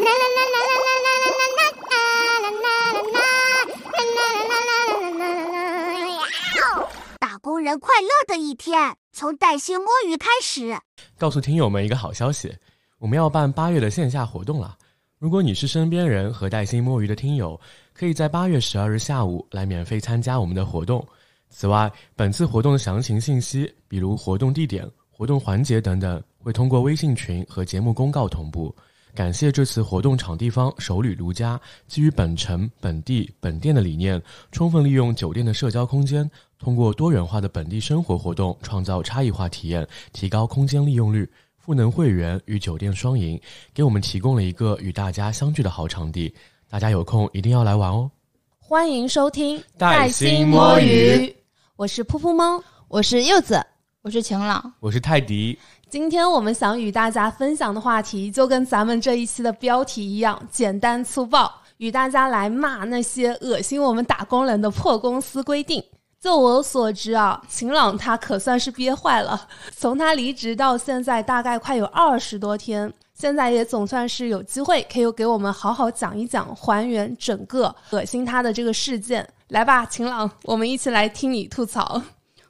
打工人快乐的一天，从带薪摸鱼开始。告诉听友们一个好消息，我们要办八月的线下活动了。如果你是身边人和带薪摸鱼的听友，可以在八月十二日下午来免费参加我们的活动。此外，本次活动的详情信息，比如活动地点、活动环节等等，会通过微信群和节目公告同步。感谢这次活动场地方首旅如家，基于本城、本地、本店的理念，充分利用酒店的社交空间，通过多元化的本地生活活动，创造差异化体验，提高空间利用率。赋能会员与酒店双赢，给我们提供了一个与大家相聚的好场地。大家有空一定要来玩哦！欢迎收听带薪摸鱼，我是噗噗猫。我是柚子，我是晴朗，我是泰迪。今天我们想与大家分享的话题，就跟咱们这一期的标题一样，简单粗暴，与大家来骂那些恶心我们打工人的破公司规定。就我所知啊，晴朗他可算是憋坏了，从他离职到现在，大概快有二十多天。现在也总算是有机会，可以给我们好好讲一讲，还原整个恶心他的这个事件。来吧，晴朗，我们一起来听你吐槽。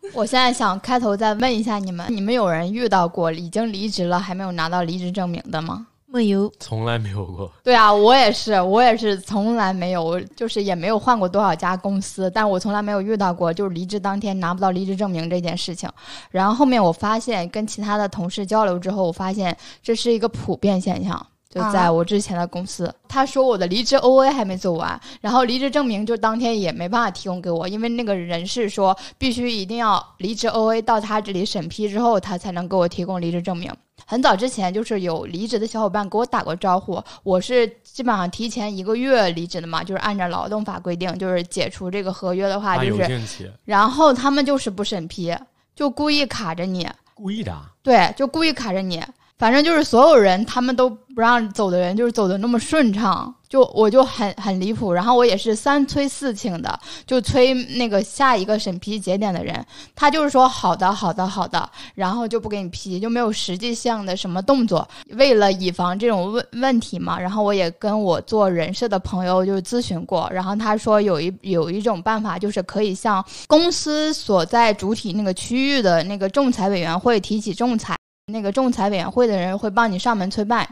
我现在想开头再问一下你们：你们有人遇到过已经离职了还没有拿到离职证明的吗？没有，从来没有过。对啊，我也是，我也是从来没有，就是也没有换过多少家公司，但我从来没有遇到过就是离职当天拿不到离职证明这件事情。然后后面我发现跟其他的同事交流之后，我发现这是一个普遍现象。就在我之前的公司，他说我的离职 O A 还没做完，然后离职证明就当天也没办法提供给我，因为那个人事说必须一定要离职 O A 到他这里审批之后，他才能给我提供离职证明。很早之前就是有离职的小伙伴给我打过招呼，我是基本上提前一个月离职的嘛，就是按照劳动法规定，就是解除这个合约的话，就是，然后他们就是不审批，就故意卡着你，故意的，对，就故意卡着你。反正就是所有人，他们都不让走的人，就是走的那么顺畅，就我就很很离谱。然后我也是三催四请的，就催那个下一个审批节点的人，他就是说好的好的好的，然后就不给你批，就没有实际性的什么动作。为了以防这种问问题嘛，然后我也跟我做人事的朋友就咨询过，然后他说有一有一种办法，就是可以向公司所在主体那个区域的那个仲裁委员会提起仲裁。那个仲裁委员会的人会帮你上门催办，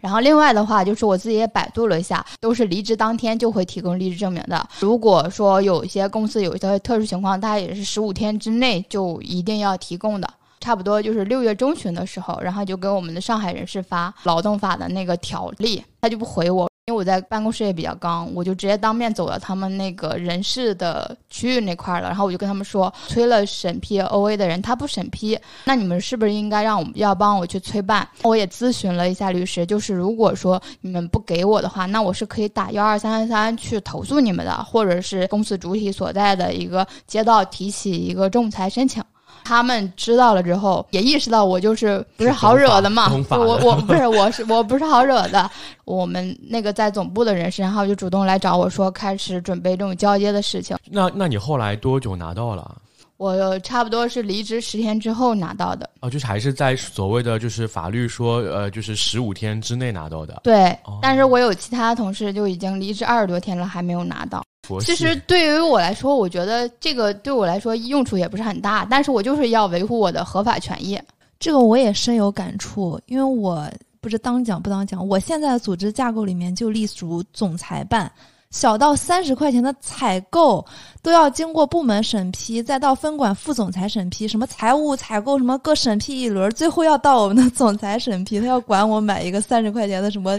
然后另外的话就是我自己也百度了一下，都是离职当天就会提供离职证明的。如果说有一些公司有一些特殊情况，大概也是十五天之内就一定要提供的。差不多就是六月中旬的时候，然后就给我们的上海人事发劳动法的那个条例，他就不回我。因为我在办公室也比较刚，我就直接当面走到他们那个人事的区域那块了，然后我就跟他们说，催了审批 O A 的人他不审批，那你们是不是应该让我要帮我去催办？我也咨询了一下律师，就是如果说你们不给我的话，那我是可以打幺二三三三去投诉你们的，或者是公司主体所在的一个街道提起一个仲裁申请。他们知道了之后，也意识到我就是不是好惹的嘛。我我不是我是我不是好惹的。我们那个在总部的人士，然后就主动来找我说，开始准备这种交接的事情。那那你后来多久拿到了？我差不多是离职十天之后拿到的。哦，就是还是在所谓的就是法律说呃，就是十五天之内拿到的。对，但是我有其他同事就已经离职二十多天了，还没有拿到。其实对于我来说，我觉得这个对我来说用处也不是很大，但是我就是要维护我的合法权益。这个我也深有感触，因为我不知当讲不当讲，我现在的组织架构里面就隶属总裁办。小到三十块钱的采购，都要经过部门审批，再到分管副总裁审批，什么财务、采购什么各审批一轮，最后要到我们的总裁审批，他要管我买一个三十块钱的什么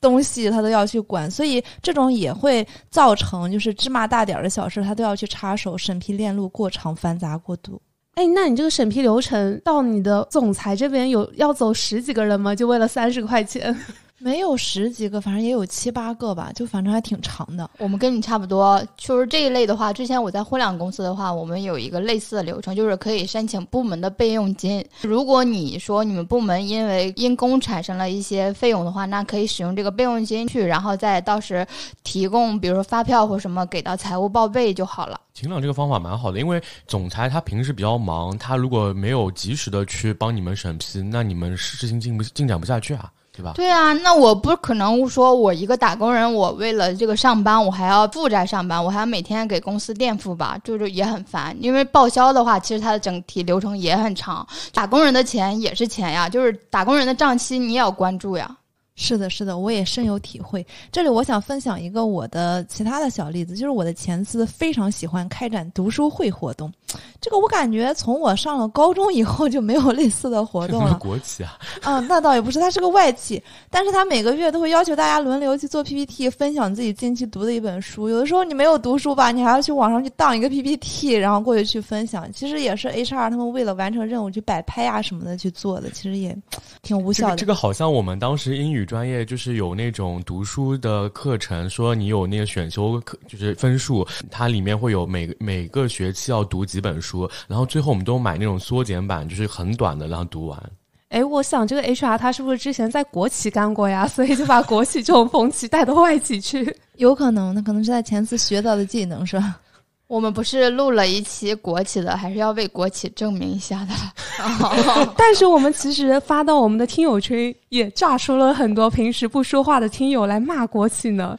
东西，他都要去管，所以这种也会造成就是芝麻大点儿的小事，他都要去插手，审批链路过长繁杂过度。哎，那你这个审批流程到你的总裁这边有要走十几个人吗？就为了三十块钱？没有十几个，反正也有七八个吧，就反正还挺长的。我们跟你差不多，就是这一类的话，之前我在互联网公司的话，我们有一个类似的流程，就是可以申请部门的备用金。如果你说你们部门因为因公产生了一些费用的话，那可以使用这个备用金去，然后再到时提供，比如说发票或什么给到财务报备就好了。秦朗这个方法蛮好的，因为总裁他平时比较忙，他如果没有及时的去帮你们审批，那你们事情进不进展不下去啊。对？啊，那我不可能说我一个打工人，我为了这个上班，我还要负债上班，我还要每天给公司垫付吧，就是也很烦。因为报销的话，其实它的整体流程也很长，打工人的钱也是钱呀，就是打工人的账期你也要关注呀。是的，是的，我也深有体会。这里我想分享一个我的其他的小例子，就是我的前司非常喜欢开展读书会活动。这个我感觉从我上了高中以后就没有类似的活动了。国企啊？嗯，那倒也不是，它是个外企，但是他每个月都会要求大家轮流去做 PPT，分享自己近期读的一本书。有的时候你没有读书吧，你还要去网上去当一个 PPT，然后过去去分享。其实也是 HR 他们为了完成任务去摆拍啊什么的去做的，其实也挺无效的。这个好像我们当时英语。专业就是有那种读书的课程，说你有那个选修课，就是分数，它里面会有每每个学期要读几本书，然后最后我们都买那种缩减版，就是很短的，然后读完。哎，我想这个 HR 他是不是之前在国企干过呀？所以就把国企这种风气带到外企去？有可能，那可能是在前次学到的技能，是吧？我们不是录了一期国企的，还是要为国企证明一下的。但是我们其实发到我们的听友群，也炸出了很多平时不说话的听友来骂国企呢。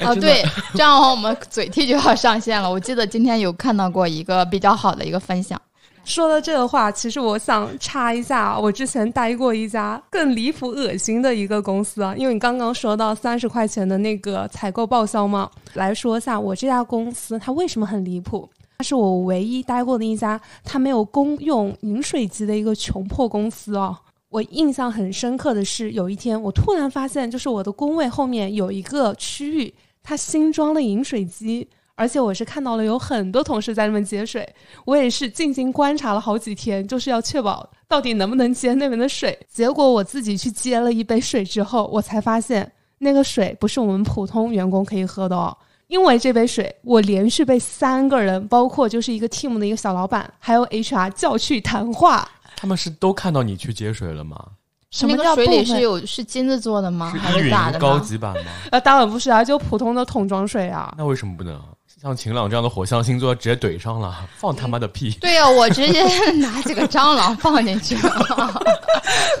哦，对，这样的话我们嘴替就要上线了。我记得今天有看到过一个比较好的一个分享。说到这个话，其实我想插一下，我之前待过一家更离谱、恶心的一个公司啊。因为你刚刚说到三十块钱的那个采购报销嘛，来说一下我这家公司它为什么很离谱。它是我唯一待过的一家它没有公用饮水机的一个穷破公司哦。我印象很深刻的是，有一天我突然发现，就是我的工位后面有一个区域，它新装了饮水机。而且我是看到了有很多同事在那边接水，我也是静静观察了好几天，就是要确保到底能不能接那边的水。结果我自己去接了一杯水之后，我才发现那个水不是我们普通员工可以喝的哦。因为这杯水，我连续被三个人，包括就是一个 team 的一个小老板，还有 HR 叫去谈话。他们是都看到你去接水了吗？什么叫水里是有是金子做的吗？还是咋的？高级版吗？呃，当然不是啊，就普通的桶装水啊。那为什么不能？像晴朗这样的火象星座直接怼上了，放他妈的屁！对呀，我直接 拿几个蟑螂放进去了。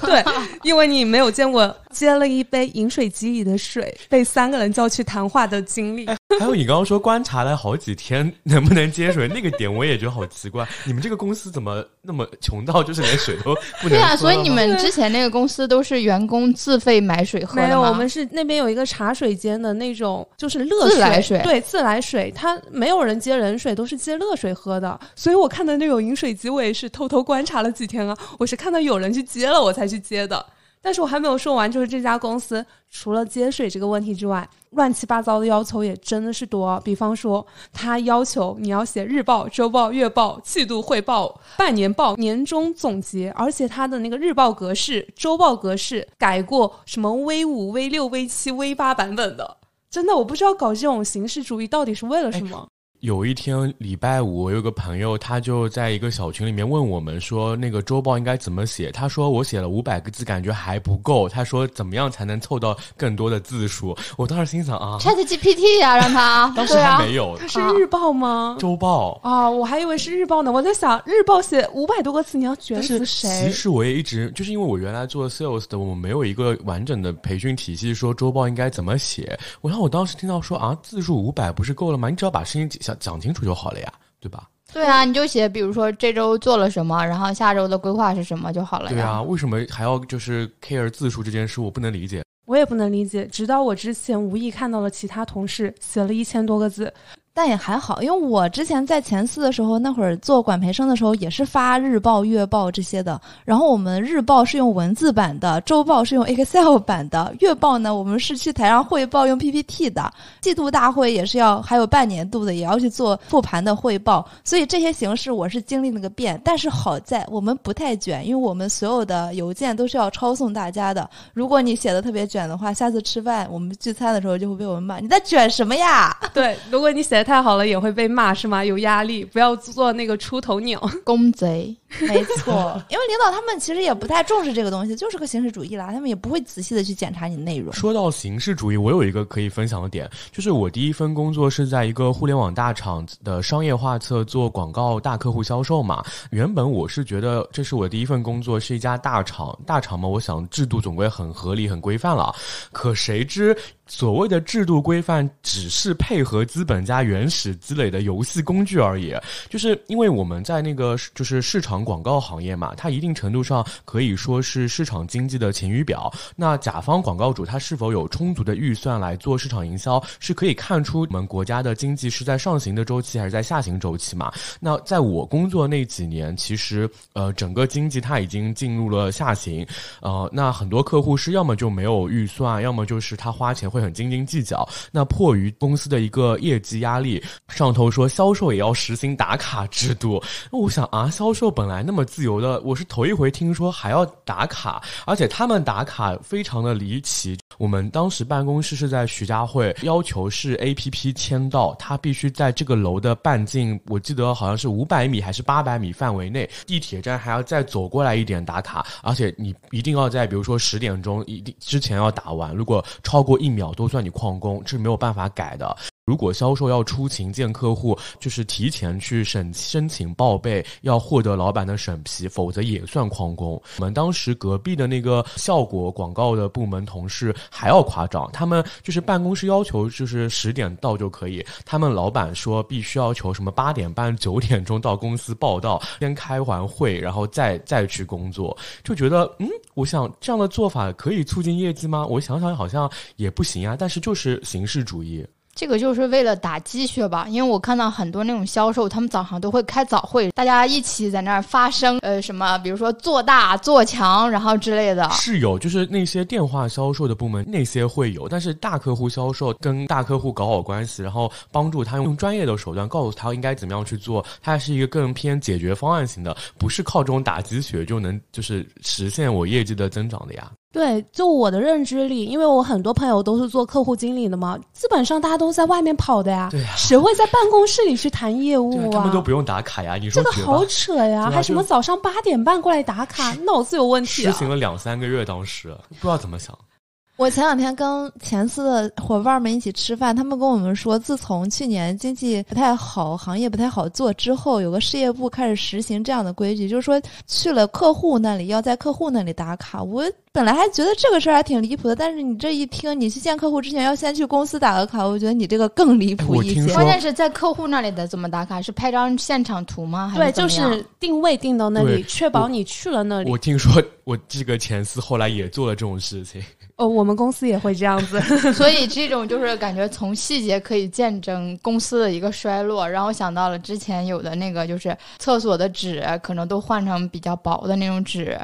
对，因为你没有见过接了一杯饮水机里的水被三个人叫去谈话的经历。还有你刚刚说观察了好几天能不能接水那个点，我也觉得好奇怪。你们这个公司怎么那么穷到就是连水都不能？对啊，所以你们之前那个公司都是员工自费买水喝的没有，我们是那边有一个茶水间的那种，就是热自来水，对，自来水它。没有人接冷水，都是接热水喝的。所以我看到那种饮水机，我也是偷偷观察了几天啊。我是看到有人去接了，我才去接的。但是我还没有说完，就是这家公司除了接水这个问题之外，乱七八糟的要求也真的是多。比方说，他要求你要写日报、周报、月报、季度汇报、半年报、年终总结，而且他的那个日报格式、周报格式改过什么 V 五、V 六、V 七、V 八版本的。真的，我不知道搞这种形式主义到底是为了什么。有一天礼拜五，我有个朋友，他就在一个小群里面问我们说，那个周报应该怎么写？他说我写了五百个字，感觉还不够。他说怎么样才能凑到更多的字数？我当时心想啊，Chat GPT 呀，让他 当时还没有。它是日报吗？周报啊，我还以为是日报呢。我在想，日报写五百多个字，你要卷死谁？其实我也一直就是因为我原来做 sales 的，我们没有一个完整的培训体系，说周报应该怎么写。然后我当时听到说啊，字数五百不是够了吗？你只要把事情讲讲清楚就好了。了呀，对吧？对啊，你就写，比如说这周做了什么，然后下周的规划是什么就好了呀。对啊，为什么还要就是 care 字数这件事？我不能理解。我也不能理解。直到我之前无意看到了其他同事写了一千多个字。但也还好，因为我之前在前四的时候，那会儿做管培生的时候，也是发日报、月报这些的。然后我们日报是用文字版的，周报是用 Excel 版的，月报呢，我们是去台上汇报用 PPT 的。季度大会也是要，还有半年度的也要去做复盘的汇报。所以这些形式我是经历了个遍。但是好在我们不太卷，因为我们所有的邮件都是要抄送大家的。如果你写的特别卷的话，下次吃饭我们聚餐的时候就会被我们骂你在卷什么呀？对，如果你写。太好了也会被骂是吗？有压力，不要做那个出头鸟。公贼，没错，因为领导他们其实也不太重视这个东西，就是个形式主义啦，他们也不会仔细的去检查你内容。说到形式主义，我有一个可以分享的点，就是我第一份工作是在一个互联网大厂的商业画册做广告大客户销售嘛。原本我是觉得这是我第一份工作，是一家大厂，大厂嘛，我想制度总归很合理、很规范了。可谁知。所谓的制度规范，只是配合资本家原始积累的游戏工具而已。就是因为我们在那个就是市场广告行业嘛，它一定程度上可以说是市场经济的晴雨表。那甲方广告主他是否有充足的预算来做市场营销，是可以看出我们国家的经济是在上行的周期还是在下行周期嘛？那在我工作那几年，其实呃整个经济它已经进入了下行，呃，那很多客户是要么就没有预算，要么就是他花钱。会很斤斤计较，那迫于公司的一个业绩压力，上头说销售也要实行打卡制度。那我想啊，销售本来那么自由的，我是头一回听说还要打卡，而且他们打卡非常的离奇。我们当时办公室是在徐家汇，要求是 A P P 签到，他必须在这个楼的半径，我记得好像是五百米还是八百米范围内，地铁站还要再走过来一点打卡，而且你一定要在比如说十点钟一定之前要打完，如果超过一秒都算你旷工，这是没有办法改的。如果销售要出勤见客户，就是提前去审申请报备，要获得老板的审批，否则也算旷工。我们当时隔壁的那个效果广告的部门同事还要夸张，他们就是办公室要求就是十点到就可以，他们老板说必须要求什么八点半九点钟到公司报到，先开完会，然后再再去工作，就觉得嗯，我想这样的做法可以促进业绩吗？我想想好像也不行啊，但是就是形式主义。这个就是为了打鸡血吧，因为我看到很多那种销售，他们早上都会开早会，大家一起在那儿发声，呃，什么，比如说做大做强，然后之类的。是有，就是那些电话销售的部门那些会有，但是大客户销售跟大客户搞好关系，然后帮助他用专业的手段告诉他应该怎么样去做，它是一个更偏解决方案型的，不是靠这种打鸡血就能就是实现我业绩的增长的呀。对，就我的认知里，因为我很多朋友都是做客户经理的嘛，基本上大家都在外面跑的呀。对呀，谁会在办公室里去谈业务啊？他们都不用打卡呀，你说这个好扯呀？还什么早上八点半过来打卡，脑子有问题啊！实行了两三个月，当时不知道怎么想。我前两天跟前司的伙伴们一起吃饭，他们跟我们说，自从去年经济不太好，行业不太好做之后，有个事业部开始实行这样的规矩，就是说去了客户那里要在客户那里打卡。我本来还觉得这个事儿还挺离谱的，但是你这一听，你去见客户之前要先去公司打个卡，我觉得你这个更离谱一些。关键是在客户那里的怎么打卡？是拍张现场图吗？对，就是定位定到那里，确保你去了那里。我听说我这个前司后来也做了这种事情。哦，我们公司也会这样子，所以这种就是感觉从细节可以见证公司的一个衰落，让我想到了之前有的那个就是厕所的纸可能都换成比较薄的那种纸，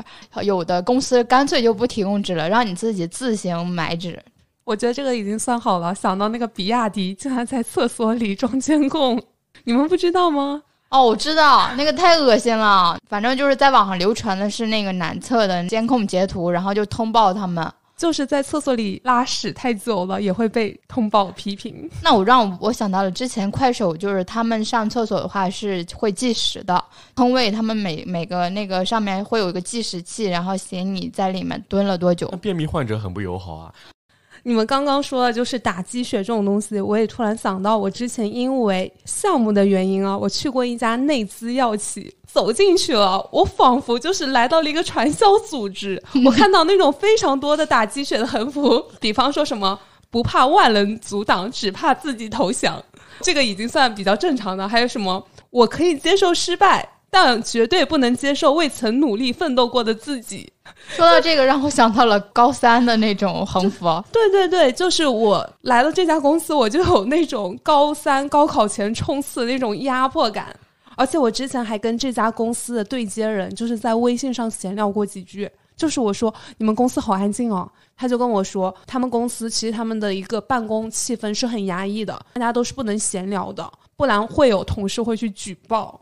有的公司干脆就不提供纸了，让你自己自行买纸。我觉得这个已经算好了。想到那个比亚迪竟然在厕所里装监控，你们不知道吗？哦，我知道，那个太恶心了。反正就是在网上流传的是那个男厕的监控截图，然后就通报他们。就是在厕所里拉屎太久了，也会被通报批评。那我让我想到了之前快手，就是他们上厕所的话是会计时的，通位他们每每个那个上面会有一个计时器，然后写你在里面蹲了多久。那便秘患者很不友好啊。你们刚刚说的就是打鸡血这种东西，我也突然想到，我之前因为项目的原因啊，我去过一家内资药企，走进去了，我仿佛就是来到了一个传销组织。我看到那种非常多的打鸡血的横幅，比方说什么不怕万人阻挡，只怕自己投降，这个已经算比较正常的。还有什么我可以接受失败。但绝对不能接受未曾努力奋斗过的自己。说到这个，让我想到了高三的那种横幅。对对对，就是我来了这家公司，我就有那种高三高考前冲刺的那种压迫感。而且我之前还跟这家公司的对接人，就是在微信上闲聊过几句。就是我说你们公司好安静哦，他就跟我说，他们公司其实他们的一个办公气氛是很压抑的，大家都是不能闲聊的，不然会有同事会去举报。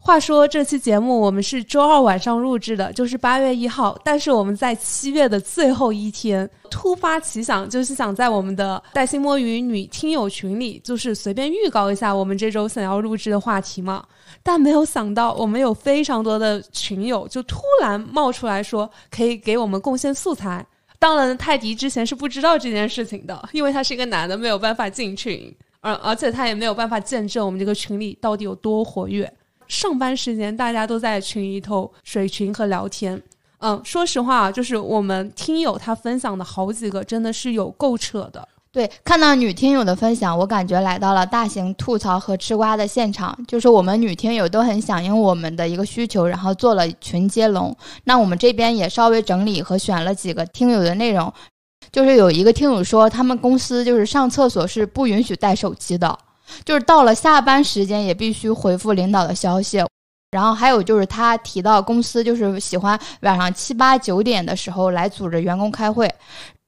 话说这期节目我们是周二晚上录制的，就是八月一号。但是我们在七月的最后一天突发奇想，就是想在我们的带薪摸鱼女听友群里，就是随便预告一下我们这周想要录制的话题嘛。但没有想到，我们有非常多的群友就突然冒出来说可以给我们贡献素材。当然，泰迪之前是不知道这件事情的，因为他是一个男的，没有办法进群，而而且他也没有办法见证我们这个群里到底有多活跃。上班时间大家都在群里头水群和聊天，嗯，说实话啊，就是我们听友他分享的好几个真的是有够扯的。对，看到女听友的分享，我感觉来到了大型吐槽和吃瓜的现场。就是我们女听友都很响应我们的一个需求，然后做了群接龙。那我们这边也稍微整理和选了几个听友的内容，就是有一个听友说，他们公司就是上厕所是不允许带手机的。就是到了下班时间也必须回复领导的消息，然后还有就是他提到公司就是喜欢晚上七八九点的时候来组织员工开会。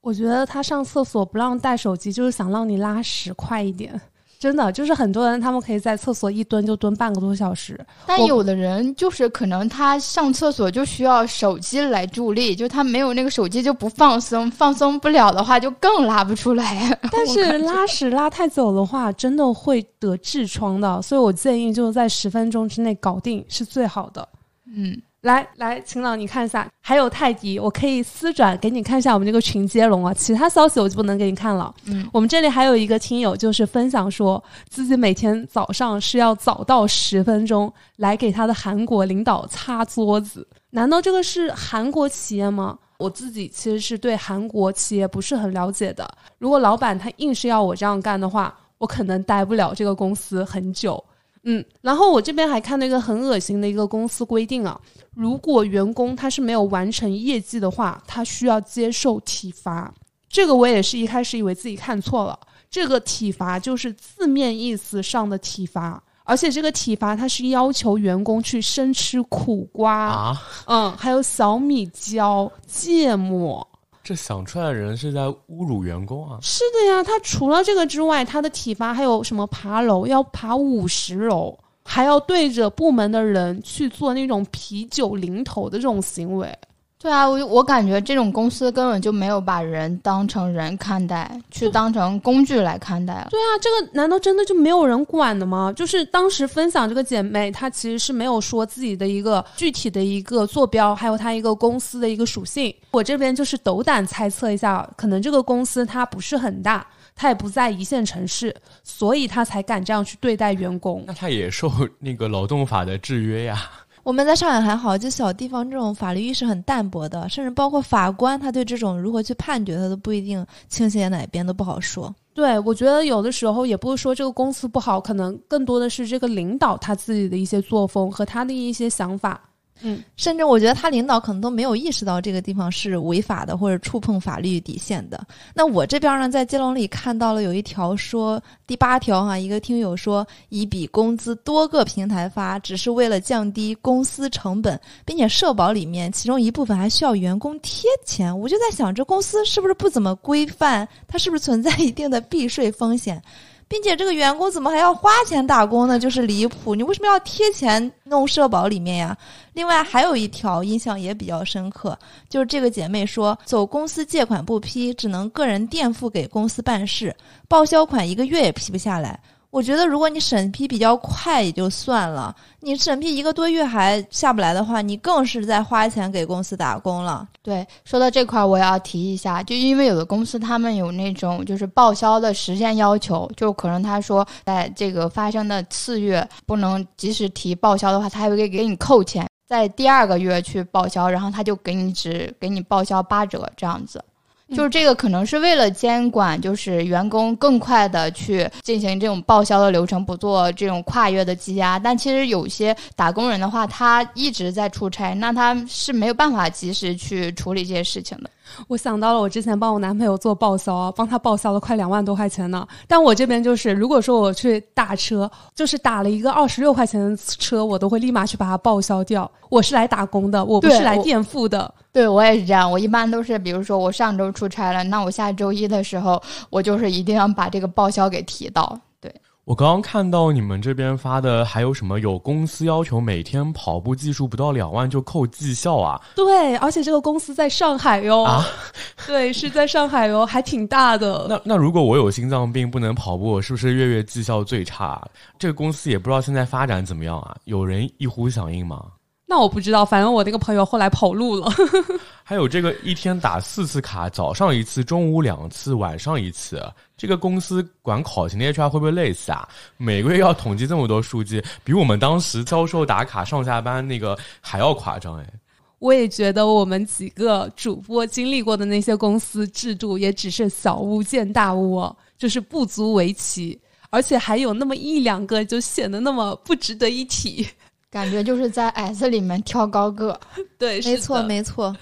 我觉得他上厕所不让带手机，就是想让你拉屎快一点。真的就是很多人，他们可以在厕所一蹲就蹲半个多小时。但有的人就是可能他上厕所就需要手机来助力，就他没有那个手机就不放松，放松不了的话就更拉不出来。但是拉屎拉太久的话，真的会得痔疮的，所以我建议就是在十分钟之内搞定是最好的。嗯。来来，秦朗，你看一下，还有泰迪，我可以私转给你看一下我们这个群接龙啊。其他消息我就不能给你看了。嗯，我们这里还有一个听友，就是分享说自己每天早上是要早到十分钟来给他的韩国领导擦桌子。难道这个是韩国企业吗？我自己其实是对韩国企业不是很了解的。如果老板他硬是要我这样干的话，我可能待不了这个公司很久。嗯，然后我这边还看到一个很恶心的一个公司规定啊，如果员工他是没有完成业绩的话，他需要接受体罚。这个我也是一开始以为自己看错了，这个体罚就是字面意思上的体罚，而且这个体罚它是要求员工去生吃苦瓜啊，嗯，还有小米椒、芥末。这想出来的人是在侮辱员工啊！是的呀，他除了这个之外，他的体罚还有什么爬楼要爬五十楼，还要对着部门的人去做那种啤酒淋头的这种行为。对啊，我我感觉这种公司根本就没有把人当成人看待，去当成工具来看待了。对啊，这个难道真的就没有人管的吗？就是当时分享这个姐妹，她其实是没有说自己的一个具体的一个坐标，还有她一个公司的一个属性。我这边就是斗胆猜测一下，可能这个公司它不是很大，它也不在一线城市，所以他才敢这样去对待员工。那他也受那个劳动法的制约呀。我们在上海还好，就小地方这种法律意识很淡薄的，甚至包括法官，他对这种如何去判决，他都不一定倾斜哪边都不好说。对，我觉得有的时候也不是说这个公司不好，可能更多的是这个领导他自己的一些作风和他的一些想法。嗯，甚至我觉得他领导可能都没有意识到这个地方是违法的或者触碰法律底线的。那我这边呢，在接龙里看到了有一条说第八条哈，一个听友说一笔工资多个平台发，只是为了降低公司成本，并且社保里面其中一部分还需要员工贴钱。我就在想，这公司是不是不怎么规范？它是不是存在一定的避税风险？并且这个员工怎么还要花钱打工呢？就是离谱！你为什么要贴钱弄社保里面呀？另外还有一条印象也比较深刻，就是这个姐妹说，走公司借款不批，只能个人垫付给公司办事，报销款一个月也批不下来。我觉得，如果你审批比较快也就算了，你审批一个多月还下不来的话，你更是在花钱给公司打工了。对，说到这块儿，我要提一下，就因为有的公司他们有那种就是报销的时间要求，就可能他说在这个发生的次月不能及时提报销的话，他还会给你扣钱，在第二个月去报销，然后他就给你只给你报销八折这样子。就是这个可能是为了监管，就是员工更快的去进行这种报销的流程，不做这种跨越的积压。但其实有些打工人的话，他一直在出差，那他是没有办法及时去处理这些事情的。我想到了，我之前帮我男朋友做报销啊，帮他报销了快两万多块钱呢。但我这边就是，如果说我去打车，就是打了一个二十六块钱的车，我都会立马去把它报销掉。我是来打工的，我不是来垫付的。对我也是这样，我一般都是，比如说我上周出差了，那我下周一的时候，我就是一定要把这个报销给提到。对我刚刚看到你们这边发的，还有什么有公司要求每天跑步技术不到两万就扣绩效啊？对，而且这个公司在上海哟。啊，对，是在上海哟，还挺大的。那那如果我有心脏病不能跑步，我是不是月月绩效最差？这个公司也不知道现在发展怎么样啊？有人一呼响应吗？那我不知道，反正我那个朋友后来跑路了。还有这个一天打四次卡，早上一次，中午两次，晚上一次。这个公司管考勤的 HR 会不会累死啊？每个月要统计这么多数据，比我们当时教授打卡上下班那个还要夸张哎。我也觉得我们几个主播经历过的那些公司制度，也只是小巫见大巫，哦，就是不足为奇，而且还有那么一两个，就显得那么不值得一提。感觉就是在 S 里面挑高个，对，没错没错，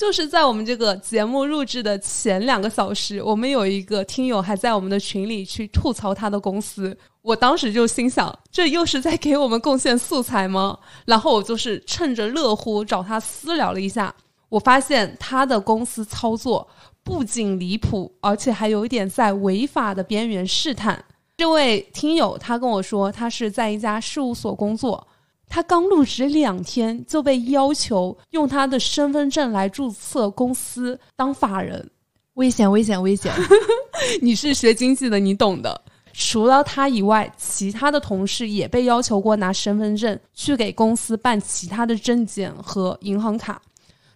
就是在我们这个节目录制的前两个小时，我们有一个听友还在我们的群里去吐槽他的公司，我当时就心想，这又是在给我们贡献素材吗？然后我就是趁着热乎找他私聊了一下，我发现他的公司操作不仅离谱，而且还有一点在违法的边缘试探。这位听友他跟我说，他是在一家事务所工作。他刚入职两天就被要求用他的身份证来注册公司当法人，危险危险危险！你是学经济的，你懂的。除了他以外，其他的同事也被要求过拿身份证去给公司办其他的证件和银行卡。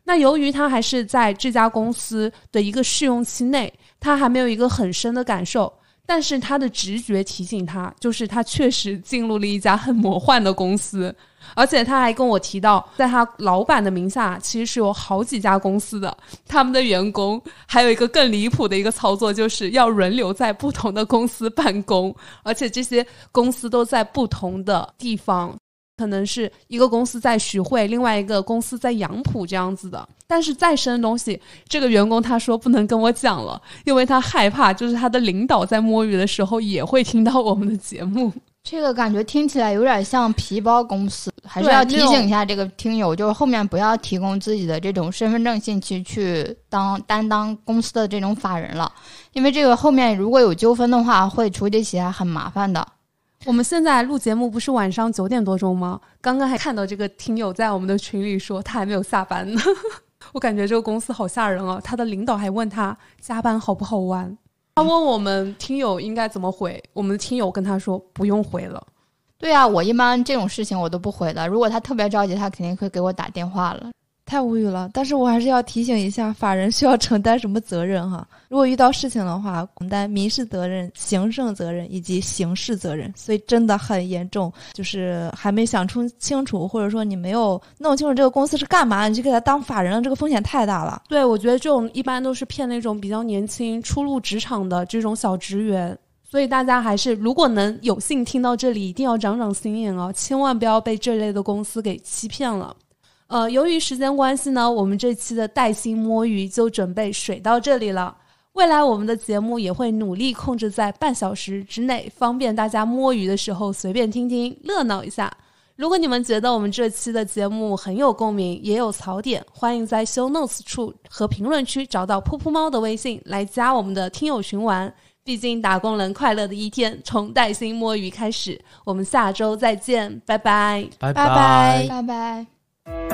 那由于他还是在这家公司的一个试用期内，他还没有一个很深的感受。但是他的直觉提醒他，就是他确实进入了一家很魔幻的公司，而且他还跟我提到，在他老板的名下其实是有好几家公司的，他们的员工还有一个更离谱的一个操作，就是要轮流在不同的公司办公，而且这些公司都在不同的地方。可能是一个公司在徐汇，另外一个公司在杨浦这样子的。但是再深的东西，这个员工他说不能跟我讲了，因为他害怕，就是他的领导在摸鱼的时候也会听到我们的节目。这个感觉听起来有点像皮包公司，还是要提醒一下这个听友，就是后面不要提供自己的这种身份证信息去当担当公司的这种法人了，因为这个后面如果有纠纷的话，会处理起来很麻烦的。我们现在录节目不是晚上九点多钟吗？刚刚还看到这个听友在我们的群里说他还没有下班呢。我感觉这个公司好吓人啊！他的领导还问他加班好不好玩？他问我们听友应该怎么回？我们的听友跟他说不用回了。对啊，我一般这种事情我都不回的。如果他特别着急，他肯定会给我打电话了。太无语了，但是我还是要提醒一下，法人需要承担什么责任哈？如果遇到事情的话，承担民事责任、行政责任以及刑事责任，所以真的很严重。就是还没想出清楚，或者说你没有弄清楚这个公司是干嘛，你就给他当法人了，这个风险太大了。对，我觉得这种一般都是骗那种比较年轻、初入职场的这种小职员，所以大家还是如果能有幸听到这里，一定要长长心眼哦，千万不要被这类的公司给欺骗了。呃，由于时间关系呢，我们这期的带薪摸鱼就准备水到这里了。未来我们的节目也会努力控制在半小时之内，方便大家摸鱼的时候随便听听，热闹一下。如果你们觉得我们这期的节目很有共鸣，也有槽点，欢迎在 show notes 处和评论区找到噗噗猫的微信来加我们的听友群玩。毕竟打工人快乐的一天从带薪摸鱼开始。我们下周再见，拜拜，拜拜拜拜。